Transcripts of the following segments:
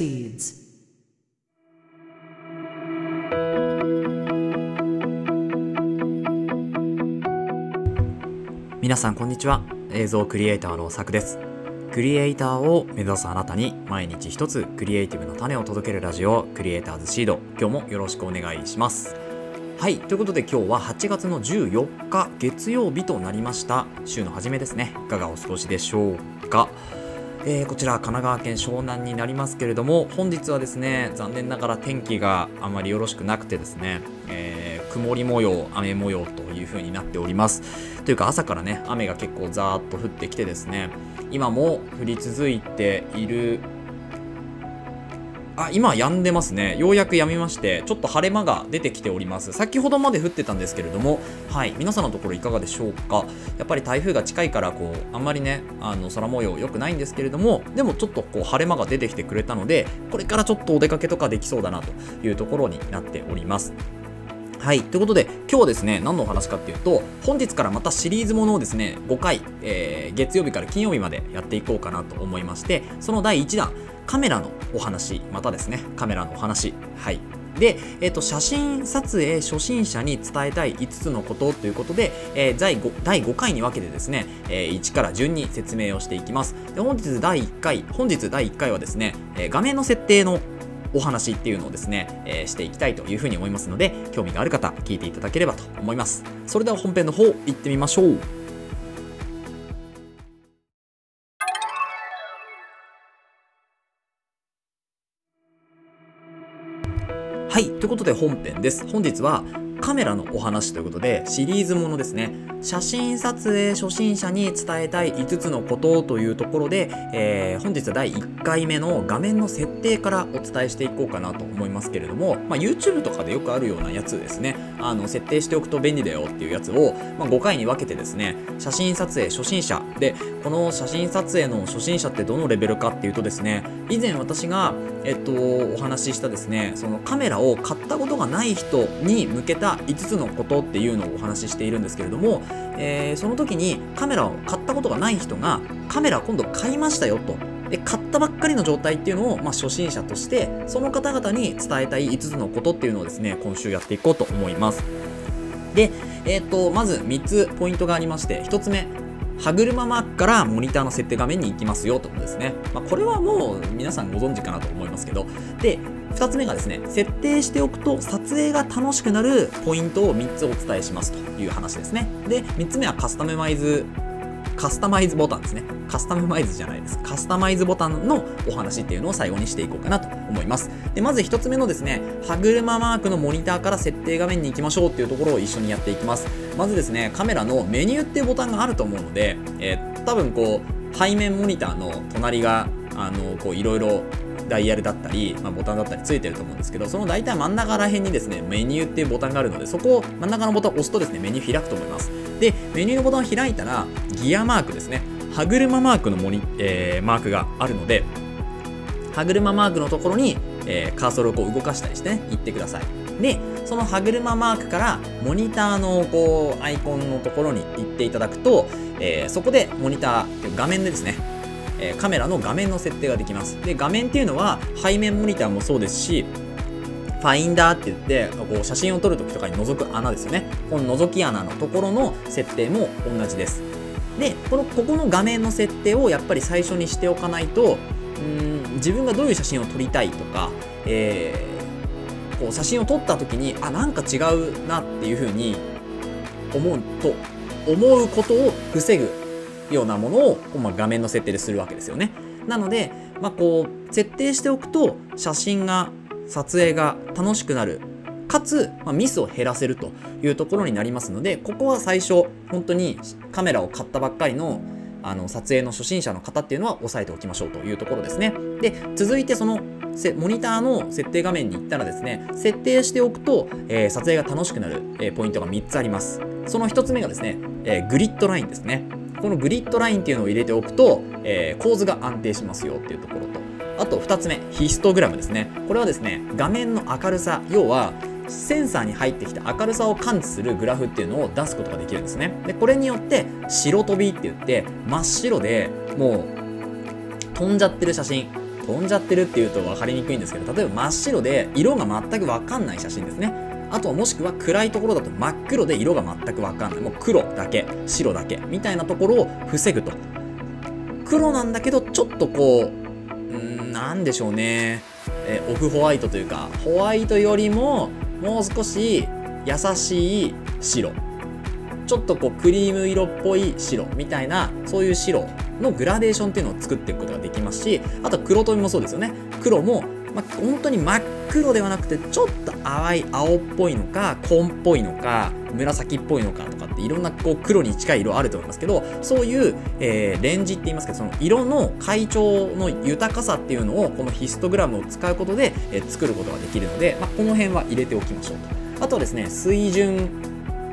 proceeds. 皆さんこんにちは。映像クリエイターのさくです。クリエイターを目指すあなたに毎日一つクリエイティブの種を届けるラジオクリエイターズシード。今日もよろしくお願いします。はい。ということで今日は8月の14日月曜日となりました。週の初めですね。いかがお過ごしでしょうか？えーこちら神奈川県湘南になりますけれども本日はですね残念ながら天気があまりよろしくなくてですね、えー曇り模様雨模様という風になっております。というか朝からね雨が結構ザーッと降ってきてですね今も降り続いているあ今止んでますね。ようやく止みましてちょっと晴れ間が出てきております。先ほどまで降ってたんですけれどもはい。皆さんのところいかがでしょうか？やっぱり台風が近いからこうあんまりねあの空模様良くないんですけれどもでもちょっとこう晴れ間が出てきてくれたのでこれからちょっとお出かけとかできそうだなというところになっております。はい。ということで、今日はですね、何のお話かっていうと、本日からまたシリーズものをですね、5回、えー月曜日から金曜日までやっていこうかなと思いまして、その第1弾、カメラのお話、またですね、カメラのお話。はい。で、えっと写真撮影初心者に伝えたい5つのことということで、えー第 5, 第5回に分けてですね、えー1から順に説明をしていきますで本日第1回本日第1回はですね、えー画面の設定のお話っていうのをですね、えーしていきたいというふうに思いますので興味がある方聞いていただければと思いますそれでは本編の方行ってみましょうはいということで本編です。本日はカメラのお話ということでシリーズものですね。写真撮影初心者に伝えたい5つのことというところで、えー本日は第1回目の画面の設定からお伝えしていこうかなと思いますけれども、まあ、YouTube とかでよくあるようなやつですね。あの設定しておくと便利だよっていうやつを、まあ、5回に分けてですね写真撮影初心者。でこの写真撮影の初心者ってどのレベルかっていうとですね以前私が、えっと、お話ししたですねそのカメラを買ったことがない人に向けた5つのことっていうのをお話ししているんですけれども、えーその時にカメラを買ったことがない人がカメラ今度買いましたよと。で買ったばっかりの状態っていうのを、まあ、初心者としてその方々に伝えたい5つのことっていうのをですね今週やっていこうと思います。で、えー、とまず3つポイントがありまして1つ目歯車マークからモニターの設定画面に行きますよということですね、まあ、これはもう皆さんご存知かなと思いますけど。で2つ目がですね設定しておくと撮影が楽しくなるポイントを3つお伝えしますという話ですね。で3つ目はカスタマイズカスタマイズボタンですね。カスタマイズじゃないです。カスタマイズボタンのお話っていうのを最後にしていこうかなと思います。で、まず1つ目のですね、歯車マークのモニターから設定画面に行きましょうっていうところを一緒にやっていきます。まずですね、カメラのメニューっていうボタンがあると思うので、えー多分こう、背面モニターの隣が、あの、こう、いろいろダイヤルだったり、まあ、ボタンだったりついてると思うんですけど、その大体真ん中ら辺にですね、メニューっていうボタンがあるので、そこを真ん中のボタンを押すとですね、メニュー開くと思います。で、メニューのボタンを開いたら、ギアマークですね、歯車マークのモニ、えーマークがあるので、歯車マークのところに、えーカーソルをこう動かしたりしてね、行ってください。で、その歯車マークからモニターのこうアイコンのところに行っていただくと、えーそこでモニター、画面でですね、えカメラの画面の設定ができます。で、画面っていうのは背面モニターもそうですし、ファインダーって言ってこう写真を撮るときとかに覗く穴ですよね。この覗き穴のところの設定も同じです。で、このここの画面の設定をやっぱり最初にしておかないと、うん自分がどういう写真を撮りたいとか、えーこう写真を撮った時にあなんか違うなっていうふうに思うと思うことを防ぐようなものを、まあ、画面の設定でするわけですよね。なので、まあ、こう設定しておくと写真が撮影が楽しくなるかつ、まあ、ミスを減らせるというところになりますのでここは最初本当にカメラを買ったばっかりのあの撮影の初心者の方っていうのは押さえておきましょうというところですね。で続いてそのモニターの設定画面に行ったらですね設定しておくと、えー撮影が楽しくなる、えーポイントが3つあります。その1つ目がですね、えーグリッドラインですね。このグリッドラインっていうのを入れておくと、えー構図が安定しますよっていうところと。あと2つ目ヒストグラムですね。これはですね画面の明るさ要はセンサーに入ってきた明るさを感知するグラフっていうのを出すことができるんですね。でこれによって白飛びって言って真っ白でもう飛んじゃってる写真。飛んじゃってるっていうと分かりにくいんですけど例えば真っ白で色が全く分かんない写真ですね。あとはもしくは暗いところだと真っ黒で色が全く分かんない。もう黒だけ白だけみたいなところを防ぐと。黒なんだけどちょっとこううんなんでしょうね、えオフホワイトというかホワイトよりももう少し優しい白。ちょっとこうクリーム色っぽい白みたいなそういう白のグラデーションっていうのを作っていくことができますしあと黒飛びもそうですよね。黒も、ま、本当に真っ黒ではなくてちょっと淡い青っぽいのか紺っぽいのか紫っぽいのかとかっていろんなこう黒に近い色あると思いますけどそういう、えー、レンジって言いますけどその色の階調の豊かさっていうのをこのヒストグラムを使うことで、えー、作ることができるので、まあ、この辺は入れておきましょうと。あとはですね水準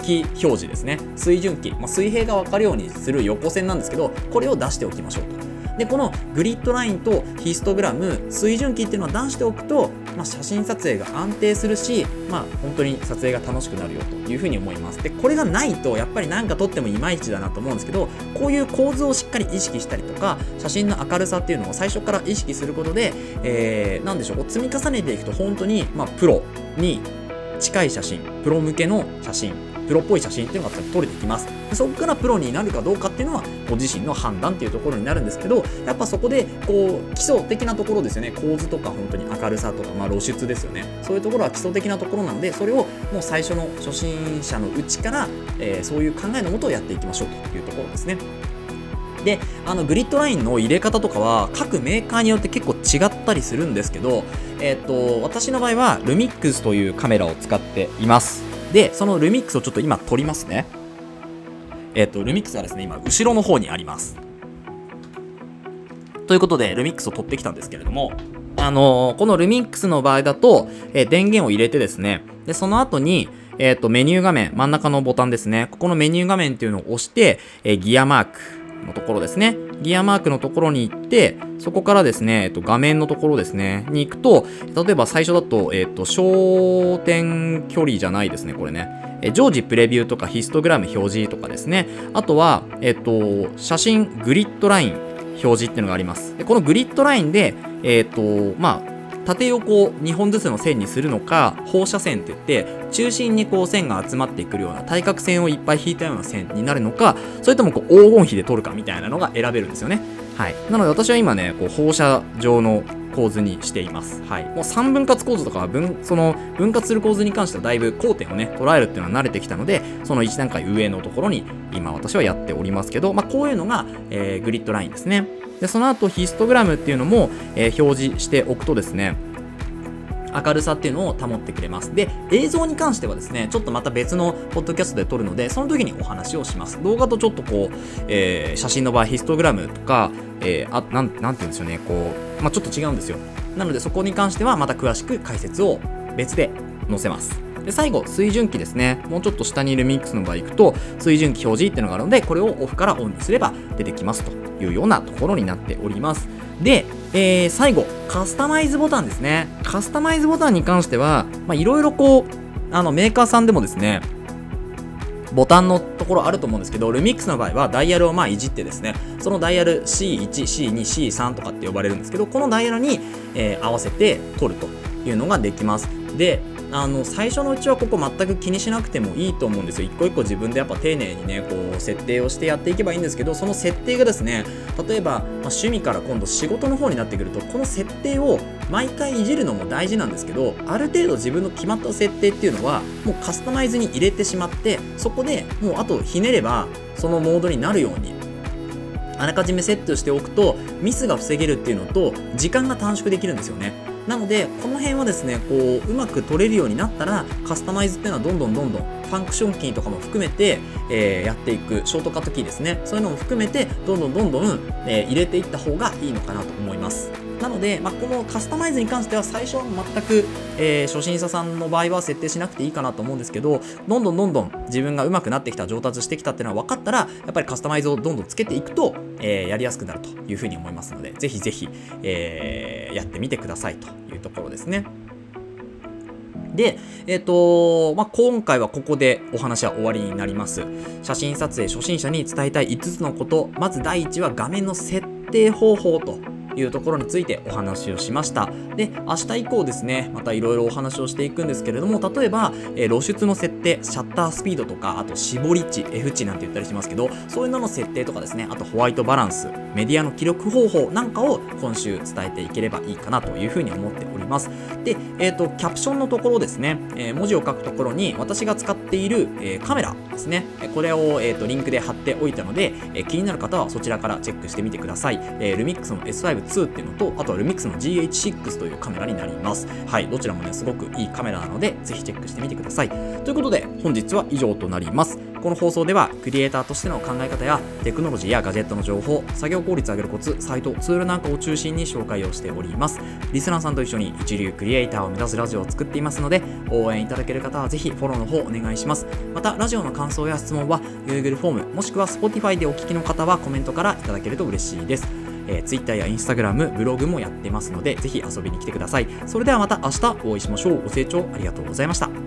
気表示ですね。水準器、まあ、水平が分かるようにする横線なんですけどこれを出しておきましょうと。でこのグリッドラインとヒストグラム水準器っていうのを出しておくと、まあ、写真撮影が安定するし、まあ、本当に撮影が楽しくなるよというふうに思います。でこれがないとやっぱり何か撮ってもいまいちだなと思うんですけどこういう構図をしっかり意識したりとか写真の明るさっていうのを最初から意識することで、えー、でしょう積み重ねていくと本当に、まあ、プロに近い写真プロ向けの写真プロっぽい写真っていうのが撮れてきます。でそこからプロになるかどうかっていうのはご自身の判断っていうところになるんですけどやっぱそこでこう基礎的なところですよね。構図とか本当に明るさとか、まあ、露出ですよね。そういうところは基礎的なところなのでそれをもう最初の初心者のうちから、えー、そういう考えのもとをやっていきましょうというところですね。であのグリッドラインの入れ方とかは各メーカーによって結構違ったりするんですけど、えーと私の場合はルミックスというカメラを使っています。で、そのルミックスをちょっと今取りますね。えっ、ー、と、ルミックスはですね、今、後ろの方にあります。ということで、ルミックスを取ってきたんですけれども、あのー、このルミックスの場合だと、えー、電源を入れてですね、で、その後に、えっ、と、メニュー画面、真ん中のボタンですね。ここのメニュー画面っていうのを押して、えギアマークのところですね。ギアマークのところに行って、そこからですね、えっと、画面のところですね、に行くと、例えば最初だと、えっと、焦点距離じゃないですね、これね。え常時プレビューとかヒストグラム表示とかですね。あとは、えっと、写真グリッドライン表示っていうのがあります。でこのグリッドラインで、えっと、まあ、縦横2本ずつの線にするのか放射線って言って中心にこう線が集まってくるような対角線をいっぱい引いたような線になるのかそれともこう黄金比で撮るかみたいなのが選べるんですよね。はい、なので私は今ねこう放射状の構図にしています。はい。もう3分割構図とかは分、その分割する構図に関してはだいぶ交点をね、捉えるっていうのは慣れてきたので、その1段階上のところに今私はやっておりますけど、まあこういうのが、えー、グリッドラインですね。で、その後ヒストグラムっていうのも、えー、表示しておくとですね、明るさっていうのを保ってくれます。で、映像に関してはですね、ちょっとまた別のポッドキャストで撮るので、その時にお話をします。動画とちょっとこう、えー、写真の場合、ヒストグラムとか、えー、あ、なん、なんて言うんでしょうね、こう、まあ、ちょっと違うんですよ。なので、そこに関してはまた詳しく解説を別で載せます。で最後、水準器ですね。もうちょっと下にいるミックスの場合行くと、水準器表示っていうのがあるので、これをオフからオンにすれば出てきますというようなところになっております。で、えー、最後、カスタマイズボタンですね。カスタマイズボタンに関しては、いろいろこう、あの、メーカーさんでもですね、ボタンのところあると思うんですけど、ルミックスの場合はダイヤルをまあいじってですね、そのダイヤル C1、C2、C3 とかって呼ばれるんですけど、このダイヤルに、えー、合わせて取るというのができます。で、あの最初のうちはここ全く気にしなくてもいいと思うんですよ。一個一個自分でやっぱ丁寧にねこう設定をしてやっていけばいいんですけどその設定がですね例えば、まあ、趣味から今度仕事の方になってくるとこの設定を毎回いじるのも大事なんですけどある程度自分の決まった設定っていうのはもうカスタマイズに入れてしまってそこでもうあとひねればそのモードになるようにあらかじめセットしておくとミスが防げるっていうのと時間が短縮できるんですよね。なのでこの辺はですねこううまく取れるようになったらカスタマイズっていうのはどんどんどんどんファンクションキーとかも含めて、えー、やっていくショートカットキーですね。そういうのも含めてどんどんどんどん、えー、入れていった方がいいのかなと思います。なので、まあ、このカスタマイズに関しては最初は全く、えー、初心者さんの場合は設定しなくていいかなと思うんですけどどんどんどんどん自分が上手くなってきた上達してきたっていうのは分かったらやっぱりカスタマイズをどんどんつけていくと、えー、やりやすくなるというふうに思いますのでぜひぜひ、えー、やってみてくださいというところですね。で、えっ、ー、とまあ、今回はここでお話は終わりになります。写真撮影初心者に伝えたい5つのこと。まず第1は画面の設定方法というところについてお話をしました。で明日以降ですねまたいろいろお話をしていくんですけれども例えば、えー、露出の設定シャッタースピードとかあと絞り値 F 値なんて言ったりしますけどそういうのの設定とかですねあとホワイトバランスメディアの記録方法なんかを今週伝えていければいいかなというふうに思っております。で、えーと、キャプションのところですね、えー、文字を書くところに私が使っている、え、カメラですねこれを、えーと、リンクで貼っておいたので、え、気になる方はそちらからチェックしてみてください、え、ルミックスの s 2っていうのとあとはルミックスの GH6 というカメラになります。はい。どちらもねすごくいいカメラなのでぜひチェックしてみてください。ということで本日は以上となります。この放送ではクリエイターとしての考え方やテクノロジーやガジェットの情報作業効率を上げるコツサイトツールなんかを中心に紹介をしております。リスナーさんと一緒に一流クリエイターを目指すラジオを作っていますので応援いただける方はぜひフォローの方お願いします。またラジオの感想や質問は Google フォームもしくは Spotify でお聞きの方はコメントからいただけると嬉しいです。えー、Twitter や Instagram、ブログもやってますので、ぜひ遊びに来てください。それではまた明日お会いしましょう。ご清聴ありがとうございました。